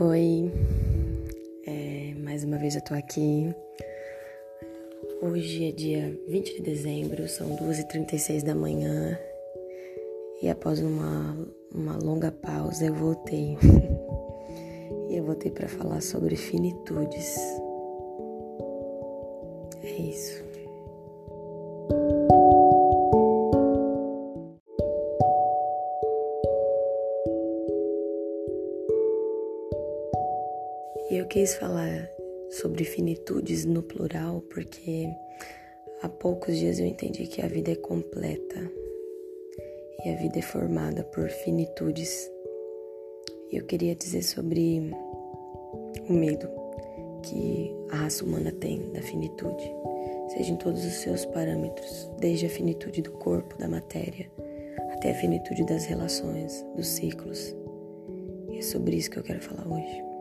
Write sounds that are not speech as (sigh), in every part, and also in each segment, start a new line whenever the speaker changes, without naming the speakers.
Oi, é, mais uma vez eu tô aqui. Hoje é dia 20 de dezembro, são 2h36 da manhã e após uma, uma longa pausa eu voltei. (laughs) e eu voltei para falar sobre finitudes. É isso. Quis falar sobre finitudes no plural porque há poucos dias eu entendi que a vida é completa e a vida é formada por finitudes. E eu queria dizer sobre o medo que a raça humana tem da finitude, seja em todos os seus parâmetros, desde a finitude do corpo, da matéria, até a finitude das relações, dos ciclos. E é sobre isso que eu quero falar hoje.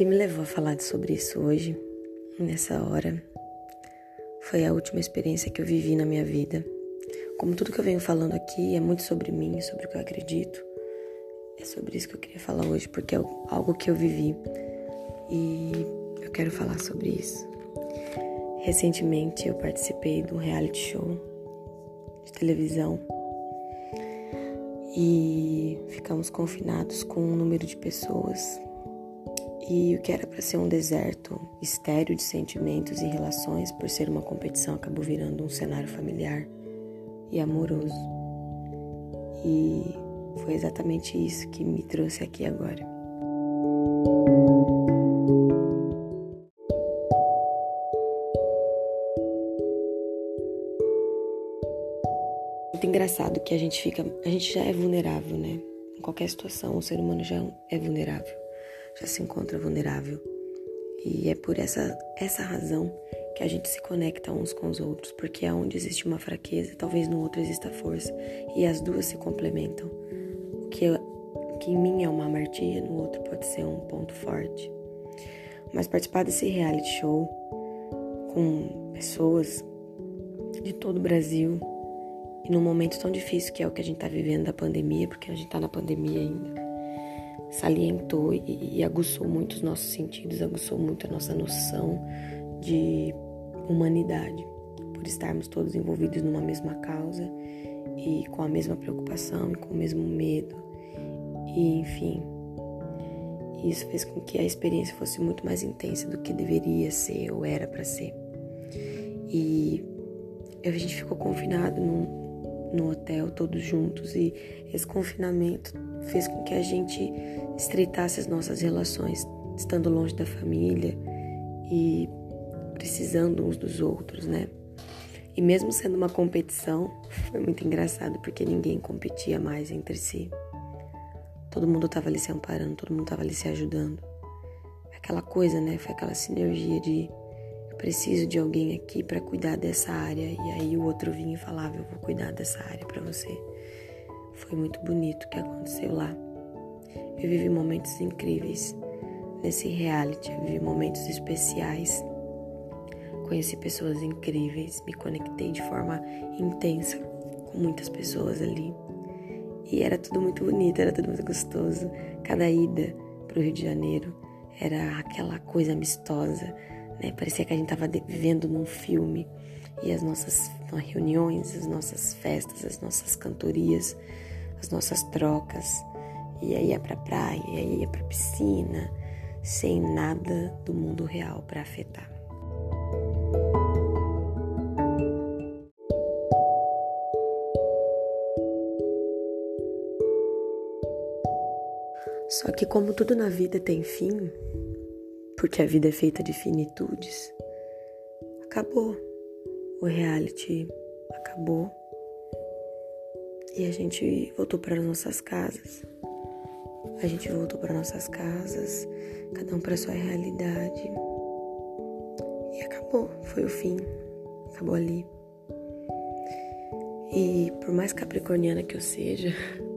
Que me levou a falar sobre isso hoje, nessa hora, foi a última experiência que eu vivi na minha vida. Como tudo que eu venho falando aqui é muito sobre mim, sobre o que eu acredito, é sobre isso que eu queria falar hoje, porque é algo que eu vivi e eu quero falar sobre isso. Recentemente eu participei de um reality show de televisão e ficamos confinados com um número de pessoas e o que era para ser um deserto estéreo de sentimentos e relações, por ser uma competição, acabou virando um cenário familiar e amoroso. E foi exatamente isso que me trouxe aqui agora. Muito engraçado que a gente fica, a gente já é vulnerável, né? Em qualquer situação, o ser humano já é vulnerável já se encontra vulnerável. E é por essa, essa razão que a gente se conecta uns com os outros, porque onde existe uma fraqueza, talvez no outro exista força, e as duas se complementam. O que, o que em mim é uma amartia, no outro pode ser um ponto forte. Mas participar desse reality show com pessoas de todo o Brasil e num momento tão difícil que é o que a gente está vivendo da pandemia, porque a gente está na pandemia ainda salientou e, e aguçou muito os nossos sentidos, aguçou muito a nossa noção de humanidade, por estarmos todos envolvidos numa mesma causa e com a mesma preocupação e com o mesmo medo. E enfim, isso fez com que a experiência fosse muito mais intensa do que deveria ser ou era para ser. E a gente ficou confinado no, no hotel todos juntos e esse confinamento fez com que a gente estreitasse as nossas relações, estando longe da família e precisando uns dos outros, né? E mesmo sendo uma competição, (laughs) foi muito engraçado porque ninguém competia mais entre si. Todo mundo estava ali se amparando, todo mundo estava ali se ajudando. Aquela coisa, né? Foi aquela sinergia de preciso de alguém aqui para cuidar dessa área e aí o outro vinha e falava eu vou cuidar dessa área para você. Foi muito bonito o que aconteceu lá. Eu vivi momentos incríveis nesse reality, eu vivi momentos especiais. Conheci pessoas incríveis, me conectei de forma intensa com muitas pessoas ali. E era tudo muito bonito, era tudo muito gostoso. Cada ida para o Rio de Janeiro era aquela coisa amistosa, né? Parecia que a gente estava vivendo num filme. E as nossas reuniões, as nossas festas, as nossas cantorias as nossas trocas. E aí ia pra praia, e aí ia pra piscina, sem nada do mundo real para afetar. Só que como tudo na vida tem fim, porque a vida é feita de finitudes, acabou. O reality acabou e a gente voltou para nossas casas. A gente voltou para nossas casas, cada um para sua realidade. E acabou, foi o fim. Acabou ali. E por mais capricorniana que eu seja, (laughs)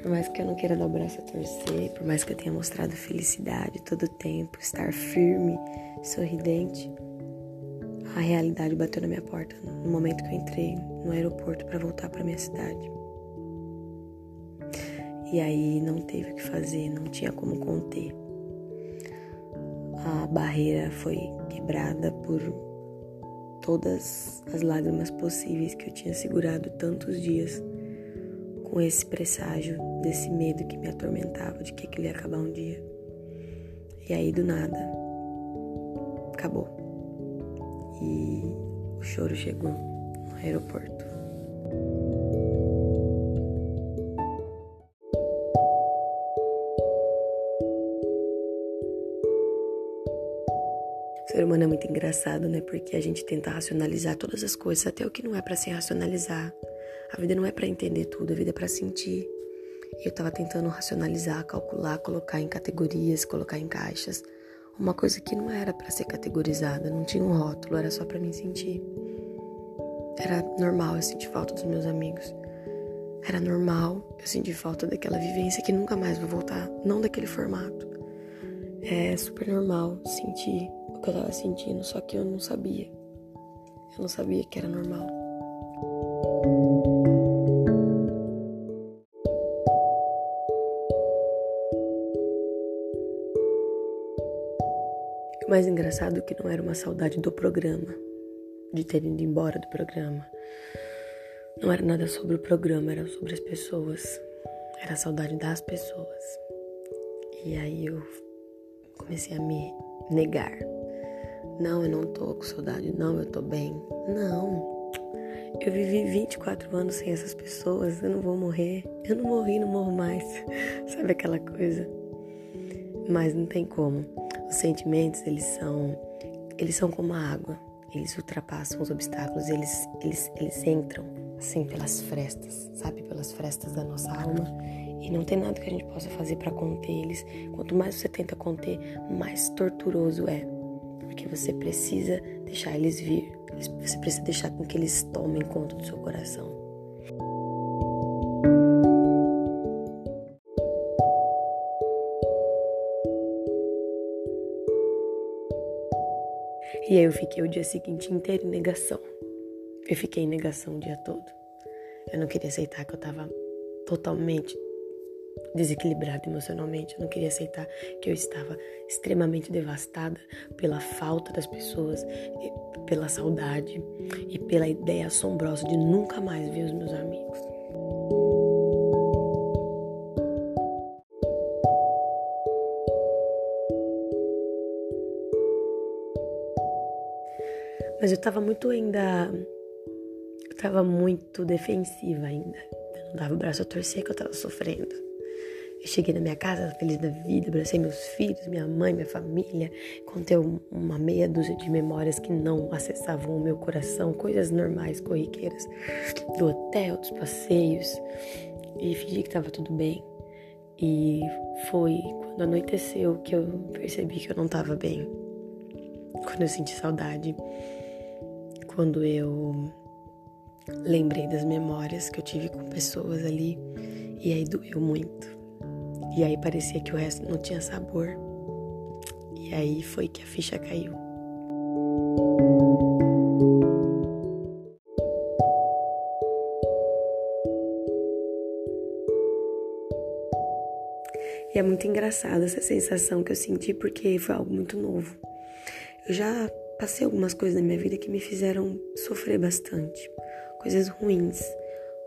por mais que eu não queira dar o braço a torcer, por mais que eu tenha mostrado felicidade todo o tempo, estar firme, sorridente, a realidade bateu na minha porta no momento que eu entrei no aeroporto para voltar para minha cidade. E aí não teve o que fazer, não tinha como conter. A barreira foi quebrada por todas as lágrimas possíveis que eu tinha segurado tantos dias com esse presságio desse medo que me atormentava de que aquilo ia acabar um dia. E aí do nada acabou. E o choro chegou no aeroporto. O ser humano é muito engraçado, né? Porque a gente tenta racionalizar todas as coisas, até o que não é para se racionalizar. A vida não é para entender tudo, a vida é para sentir. Eu tava tentando racionalizar, calcular, colocar em categorias, colocar em caixas. Uma coisa que não era para ser categorizada, não tinha um rótulo, era só para mim sentir. Era normal eu sentir falta dos meus amigos. Era normal eu sentir falta daquela vivência que nunca mais vou voltar, não daquele formato. É super normal sentir o que eu tava sentindo, só que eu não sabia. Eu não sabia que era normal. Mais engraçado que não era uma saudade do programa, de ter ido embora do programa. Não era nada sobre o programa, era sobre as pessoas. Era a saudade das pessoas. E aí eu comecei a me negar. Não, eu não tô com saudade. Não, eu tô bem. Não. Eu vivi 24 anos sem essas pessoas. Eu não vou morrer. Eu não morri, não morro mais. (laughs) Sabe aquela coisa? Mas não tem como. Os sentimentos, eles são eles são como a água. Eles ultrapassam os obstáculos, eles eles eles entram assim pelas frestas, sabe, pelas frestas da nossa alma. E não tem nada que a gente possa fazer para conter eles. Quanto mais você tenta conter, mais torturoso é porque você precisa deixar eles vir. Você precisa deixar com que eles tomem conta do seu coração. E aí eu fiquei o dia seguinte inteiro em negação. Eu fiquei em negação o dia todo. Eu não queria aceitar que eu tava totalmente desequilibrada emocionalmente. Eu não queria aceitar que eu estava extremamente devastada pela falta das pessoas, pela saudade e pela ideia assombrosa de nunca mais ver Mas eu tava muito ainda. Eu tava muito defensiva ainda. Eu não dava o braço a torcer que eu tava sofrendo. Eu cheguei na minha casa feliz da vida, abracei meus filhos, minha mãe, minha família, contei uma meia dúzia de memórias que não acessavam o meu coração, coisas normais, corriqueiras, do hotel, dos passeios, e fingi que estava tudo bem. E foi quando anoiteceu que eu percebi que eu não estava bem. Quando eu senti saudade, quando eu lembrei das memórias que eu tive com pessoas ali, e aí doeu muito. E aí parecia que o resto não tinha sabor. E aí foi que a ficha caiu. E é muito engraçada essa sensação que eu senti porque foi algo muito novo. Eu já passei algumas coisas na minha vida que me fizeram sofrer bastante, coisas ruins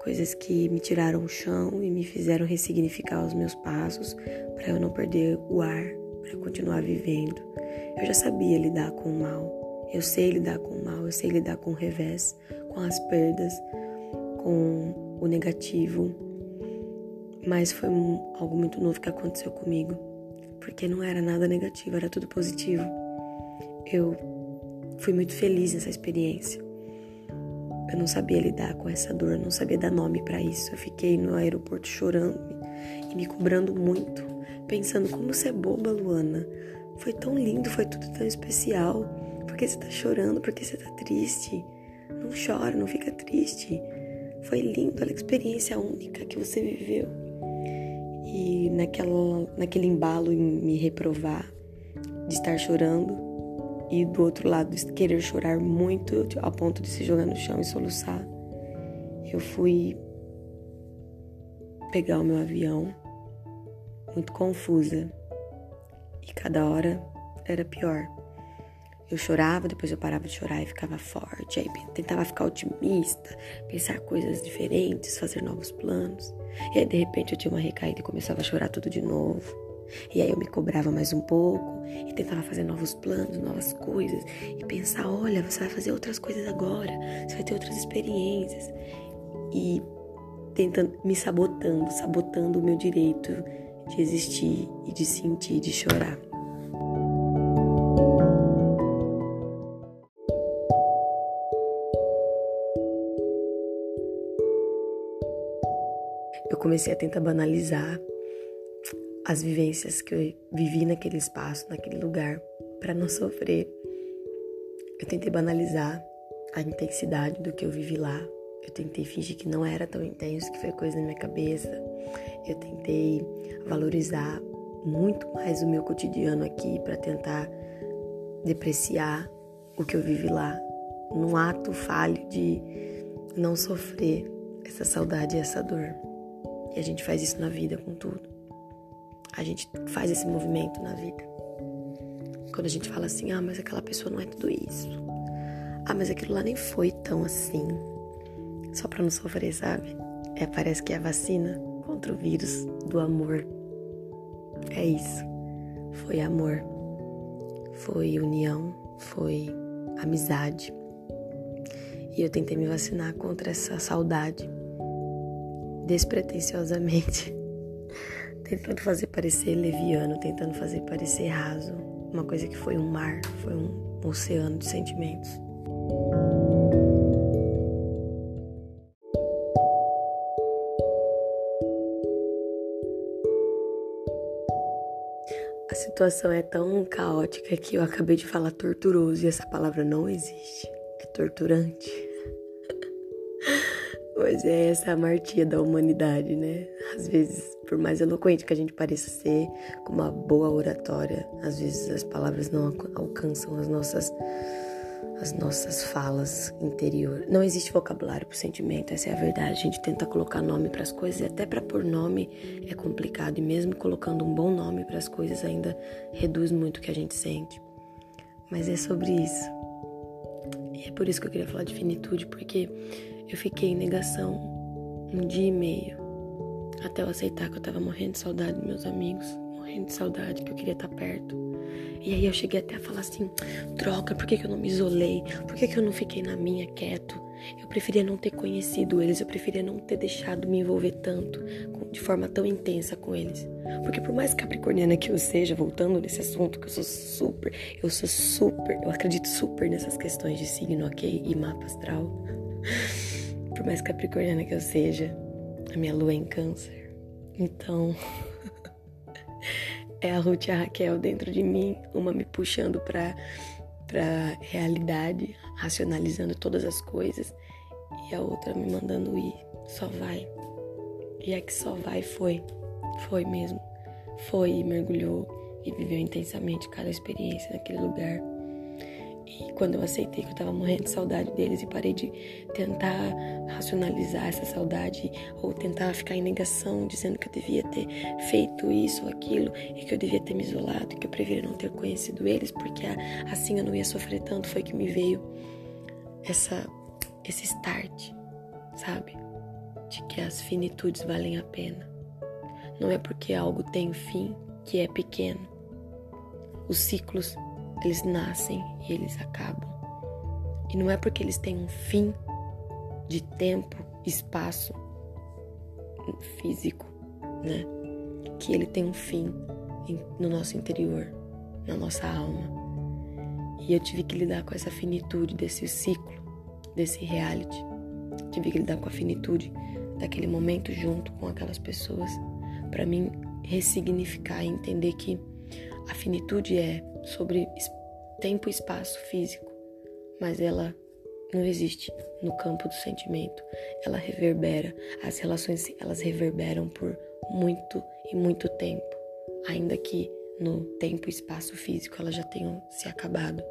coisas que me tiraram o chão e me fizeram ressignificar os meus passos para eu não perder o ar, para continuar vivendo. Eu já sabia lidar com o mal, eu sei lidar com o mal, eu sei lidar com o revés, com as perdas, com o negativo. Mas foi algo muito novo que aconteceu comigo, porque não era nada negativo, era tudo positivo. Eu fui muito feliz nessa experiência. Eu não sabia lidar com essa dor, não sabia dar nome para isso. Eu fiquei no aeroporto chorando e me cobrando muito, pensando como você é boba, Luana. Foi tão lindo, foi tudo tão especial. Por que você tá chorando? Por que você tá triste? Não chora, não fica triste. Foi lindo, olha experiência única que você viveu. E naquela, naquele embalo em me reprovar, de estar chorando, e do outro lado querer chorar muito a ponto de se jogar no chão e soluçar. Eu fui pegar o meu avião muito confusa e cada hora era pior. Eu chorava, depois eu parava de chorar e ficava forte. Aí tentava ficar otimista, pensar coisas diferentes, fazer novos planos. E aí de repente eu tinha uma recaída e começava a chorar tudo de novo. E aí eu me cobrava mais um pouco e tentava fazer novos planos, novas coisas e pensar, olha, você vai fazer outras coisas agora, você vai ter outras experiências. E tentando me sabotando, sabotando o meu direito de existir e de sentir, de chorar. Eu comecei a tentar banalizar as vivências que eu vivi naquele espaço, naquele lugar, para não sofrer. Eu tentei banalizar a intensidade do que eu vivi lá. Eu tentei fingir que não era tão intenso, que foi coisa na minha cabeça. Eu tentei valorizar muito mais o meu cotidiano aqui para tentar depreciar o que eu vivi lá, num ato falho de não sofrer essa saudade e essa dor. E a gente faz isso na vida com tudo. A gente faz esse movimento na vida. Quando a gente fala assim, ah, mas aquela pessoa não é tudo isso. Ah, mas aquilo lá nem foi tão assim. Só para não sofrer, sabe? É, parece que é a vacina contra o vírus do amor. É isso. Foi amor. Foi união. Foi amizade. E eu tentei me vacinar contra essa saudade. Despretensiosamente. (laughs) tentando fazer parecer leviano, tentando fazer parecer raso. Uma coisa que foi um mar, foi um oceano de sentimentos. A situação é tão caótica que eu acabei de falar torturoso e essa palavra não existe. É torturante. (laughs) Pois é, essa é a martia da humanidade, né? Às vezes, por mais eloquente que a gente pareça ser, com uma boa oratória, às vezes as palavras não alcançam as nossas as nossas falas interior. Não existe vocabulário para o sentimento, essa é a verdade. A gente tenta colocar nome para as coisas, e até para pôr nome é complicado, e mesmo colocando um bom nome para as coisas ainda reduz muito o que a gente sente. Mas é sobre isso. E é por isso que eu queria falar de finitude, porque eu fiquei em negação um dia e meio até eu aceitar que eu tava morrendo de saudade dos meus amigos, morrendo de saudade que eu queria estar perto. E aí eu cheguei até a falar assim: droga, por que, que eu não me isolei? Por que, que eu não fiquei na minha quieto? Eu preferia não ter conhecido eles, eu preferia não ter deixado me envolver tanto, de forma tão intensa com eles. Porque por mais capricorniana que eu seja, voltando nesse assunto, que eu sou super, eu sou super, eu acredito super nessas questões de signo, ok? E mapa astral. (laughs) Por mais capricorniana que eu seja, a minha lua é em câncer. Então, (laughs) é a Ruth e a Raquel dentro de mim, uma me puxando para para realidade, racionalizando todas as coisas, e a outra me mandando ir. Só vai. E a que só vai foi. Foi mesmo. Foi e mergulhou e viveu intensamente cada experiência naquele lugar. E quando eu aceitei que eu tava morrendo de saudade deles e parei de tentar racionalizar essa saudade ou tentar ficar em negação, dizendo que eu devia ter feito isso ou aquilo e que eu devia ter me isolado, que eu preferia não ter conhecido eles porque assim eu não ia sofrer tanto, foi que me veio essa esse start, sabe? De que as finitudes valem a pena. Não é porque algo tem fim que é pequeno. Os ciclos eles nascem e eles acabam. E não é porque eles têm um fim de tempo, espaço físico, né? Que ele tem um fim no nosso interior, na nossa alma. E eu tive que lidar com essa finitude desse ciclo, desse reality. Tive que lidar com a finitude daquele momento junto com aquelas pessoas, para mim ressignificar e entender que a finitude é sobre tempo e espaço físico, mas ela não existe no campo do sentimento. Ela reverbera. As relações elas reverberam por muito e muito tempo, ainda que no tempo e espaço físico elas já tenham se acabado.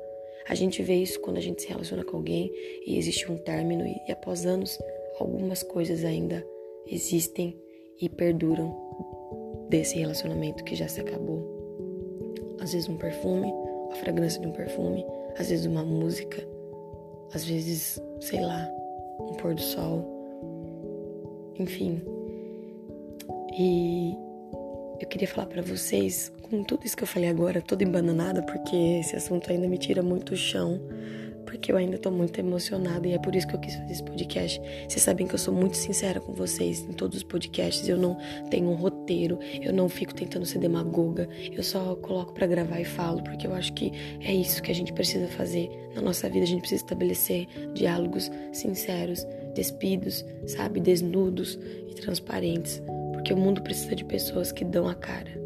A gente vê isso quando a gente se relaciona com alguém e existe um término e, e após anos algumas coisas ainda existem e perduram desse relacionamento que já se acabou. Às vezes um perfume, a fragrância de um perfume, às vezes uma música, às vezes, sei lá, um pôr do sol. Enfim. E eu queria falar para vocês, com tudo isso que eu falei agora, toda embananada, porque esse assunto ainda me tira muito o chão porque eu ainda tô muito emocionada e é por isso que eu quis fazer esse podcast. Vocês sabem que eu sou muito sincera com vocês em todos os podcasts, eu não tenho um roteiro, eu não fico tentando ser demagoga, eu só coloco para gravar e falo, porque eu acho que é isso que a gente precisa fazer na nossa vida, a gente precisa estabelecer diálogos sinceros, despidos, sabe, desnudos e transparentes, porque o mundo precisa de pessoas que dão a cara.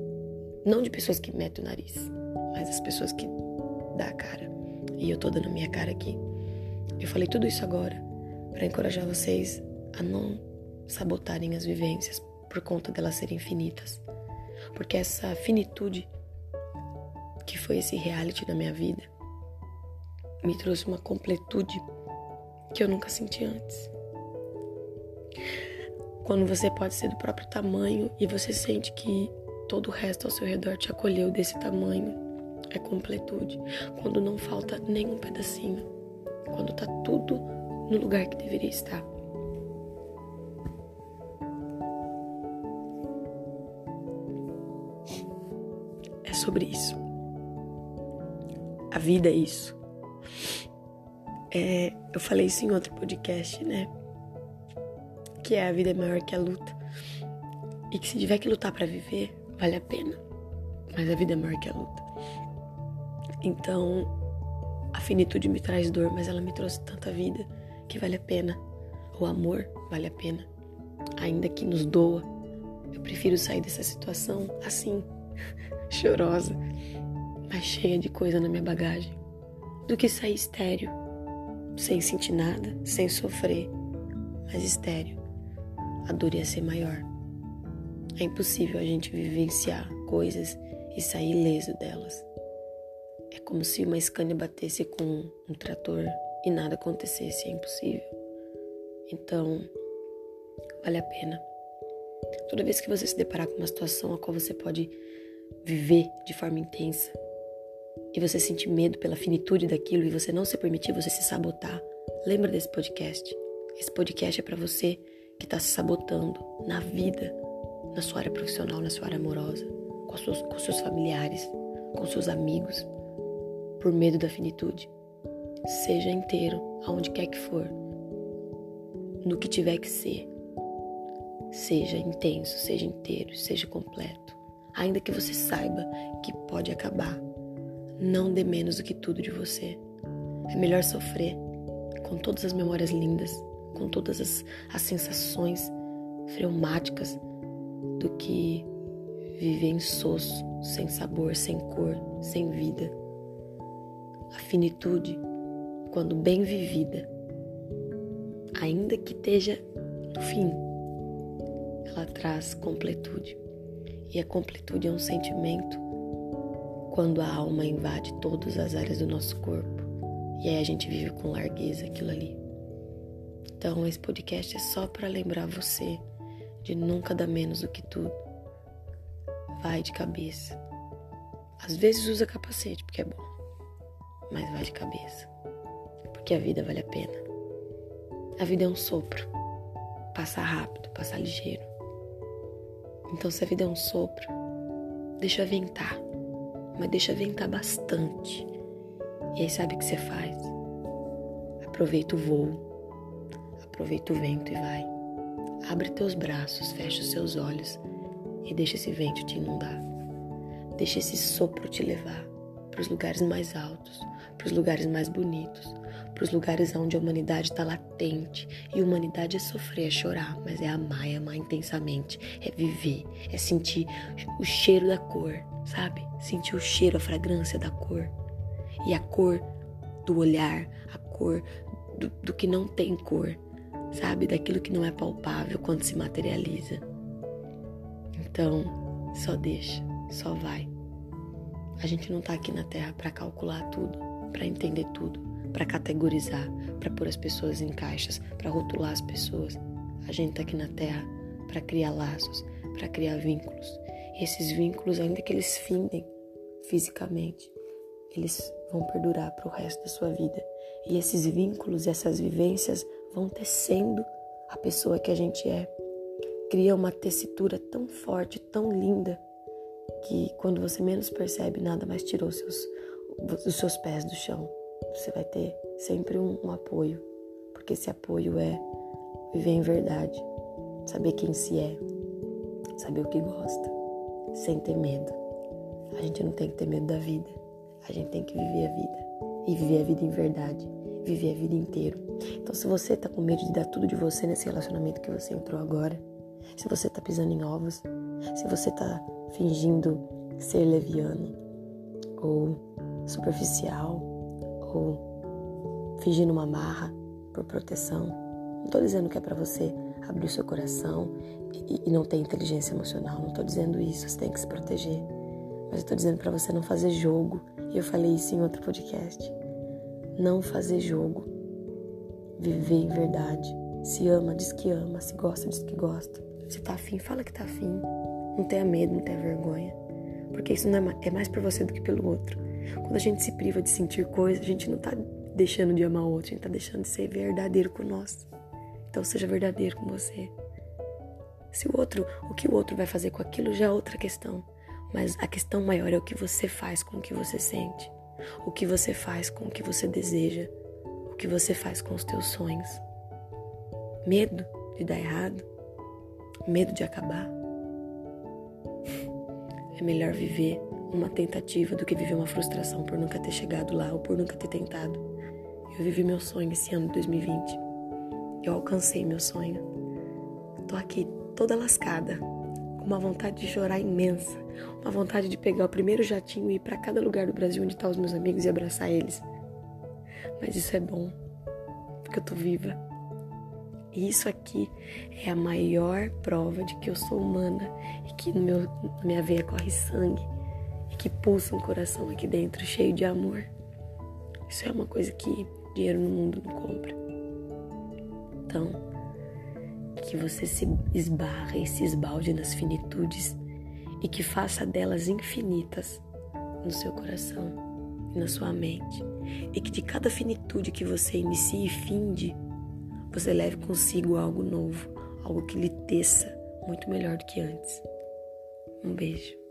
Não de pessoas que metem o nariz, mas as pessoas que dão a cara. E eu tô dando minha cara aqui. Eu falei tudo isso agora para encorajar vocês a não sabotarem as vivências por conta delas serem finitas. Porque essa finitude que foi esse reality na minha vida me trouxe uma completude que eu nunca senti antes. Quando você pode ser do próprio tamanho e você sente que todo o resto ao seu redor te acolheu desse tamanho é completude. Quando não falta nenhum pedacinho. Quando tá tudo no lugar que deveria estar. É sobre isso. A vida é isso. É, eu falei isso em outro podcast, né? Que é a vida é maior que a luta. E que se tiver que lutar para viver, vale a pena. Mas a vida é maior que a luta. Então, a finitude me traz dor, mas ela me trouxe tanta vida que vale a pena. O amor vale a pena. Ainda que nos doa, eu prefiro sair dessa situação assim, (laughs) chorosa, mas cheia de coisa na minha bagagem, do que sair estéreo, sem sentir nada, sem sofrer, mas estéreo. A dor ia ser maior. É impossível a gente vivenciar coisas e sair ileso delas. Como se uma Scania batesse com um trator e nada acontecesse, é impossível. Então, vale a pena. Toda vez que você se deparar com uma situação a qual você pode viver de forma intensa e você sentir medo pela finitude daquilo e você não se permitir você se sabotar, lembra desse podcast. Esse podcast é para você que está se sabotando na vida, na sua área profissional, na sua área amorosa, com, seus, com seus familiares, com seus amigos por medo da finitude. Seja inteiro, aonde quer que for, no que tiver que ser. Seja intenso, seja inteiro, seja completo. Ainda que você saiba que pode acabar, não dê menos do que tudo de você. É melhor sofrer com todas as memórias lindas, com todas as, as sensações freumáticas, do que viver soço, sem sabor, sem cor, sem vida. A finitude, quando bem vivida, ainda que esteja no fim, ela traz completude. E a completude é um sentimento quando a alma invade todas as áreas do nosso corpo. E aí a gente vive com largueza aquilo ali. Então, esse podcast é só para lembrar você de nunca dar menos do que tudo. Vai de cabeça. Às vezes usa capacete, porque é bom mas vai de cabeça. Porque a vida vale a pena. A vida é um sopro. Passa rápido, passa ligeiro. Então, se a vida é um sopro, deixa ventar. Mas deixa ventar bastante. E aí, sabe o que você faz? Aproveita o voo. Aproveita o vento e vai. Abre teus braços, fecha os seus olhos e deixa esse vento te inundar. Deixa esse sopro te levar para os lugares mais altos, para os lugares mais bonitos, para os lugares onde a humanidade está latente. E humanidade é sofrer, é chorar, mas é amar, é amar intensamente, é viver, é sentir o cheiro da cor, sabe? Sentir o cheiro, a fragrância da cor. E a cor do olhar, a cor do, do que não tem cor, sabe? Daquilo que não é palpável quando se materializa. Então, só deixa, só vai. A gente não tá aqui na Terra para calcular tudo para entender tudo, para categorizar, para pôr as pessoas em caixas, para rotular as pessoas. A gente tá aqui na Terra para criar laços, para criar vínculos. E esses vínculos, ainda que eles findem fisicamente, eles vão perdurar para o resto da sua vida. E esses vínculos essas vivências vão tecendo a pessoa que a gente é. Cria uma tessitura tão forte, tão linda, que quando você menos percebe, nada mais tirou seus, os seus pés do chão. Você vai ter sempre um, um apoio, porque esse apoio é viver em verdade, saber quem se é, saber o que gosta, sem ter medo. A gente não tem que ter medo da vida, a gente tem que viver a vida e viver a vida em verdade, viver a vida inteira. Então, se você tá com medo de dar tudo de você nesse relacionamento que você entrou agora, se você tá pisando em ovos, se você tá fingindo ser leviano ou superficial ou fingindo uma marra por proteção, não tô dizendo que é para você abrir o seu coração e, e não ter inteligência emocional, não tô dizendo isso, você tem que se proteger. Mas eu tô dizendo para você não fazer jogo. E eu falei isso em outro podcast. Não fazer jogo viver em verdade. Se ama, diz que ama. Se gosta, diz que gosta. Se tá afim, fala que tá afim. Não tenha medo, não tenha vergonha. Porque isso não é, é mais por você do que pelo outro. Quando a gente se priva de sentir coisas, a gente não tá deixando de amar o outro, a gente tá deixando de ser verdadeiro com nós. Então seja verdadeiro com você. Se o outro, o que o outro vai fazer com aquilo já é outra questão. Mas a questão maior é o que você faz com o que você sente. O que você faz com o que você deseja o que você faz com os teus sonhos. Medo de dar errado? Medo de acabar? É melhor viver uma tentativa do que viver uma frustração por nunca ter chegado lá ou por nunca ter tentado. Eu vivi meu sonho esse ano de 2020. Eu alcancei meu sonho. Tô aqui toda lascada, com uma vontade de chorar imensa, uma vontade de pegar o primeiro jatinho e ir para cada lugar do Brasil onde estão tá os meus amigos e abraçar eles. Mas isso é bom, porque eu tô viva. E isso aqui é a maior prova de que eu sou humana e que no meu, na minha veia corre sangue e que pulsa um coração aqui dentro cheio de amor. Isso é uma coisa que dinheiro no mundo não compra. Então, que você se esbarre e se esbalde nas finitudes e que faça delas infinitas no seu coração na sua mente e que de cada finitude que você inicie e finde, você leve consigo algo novo, algo que lhe teça muito melhor do que antes. Um beijo.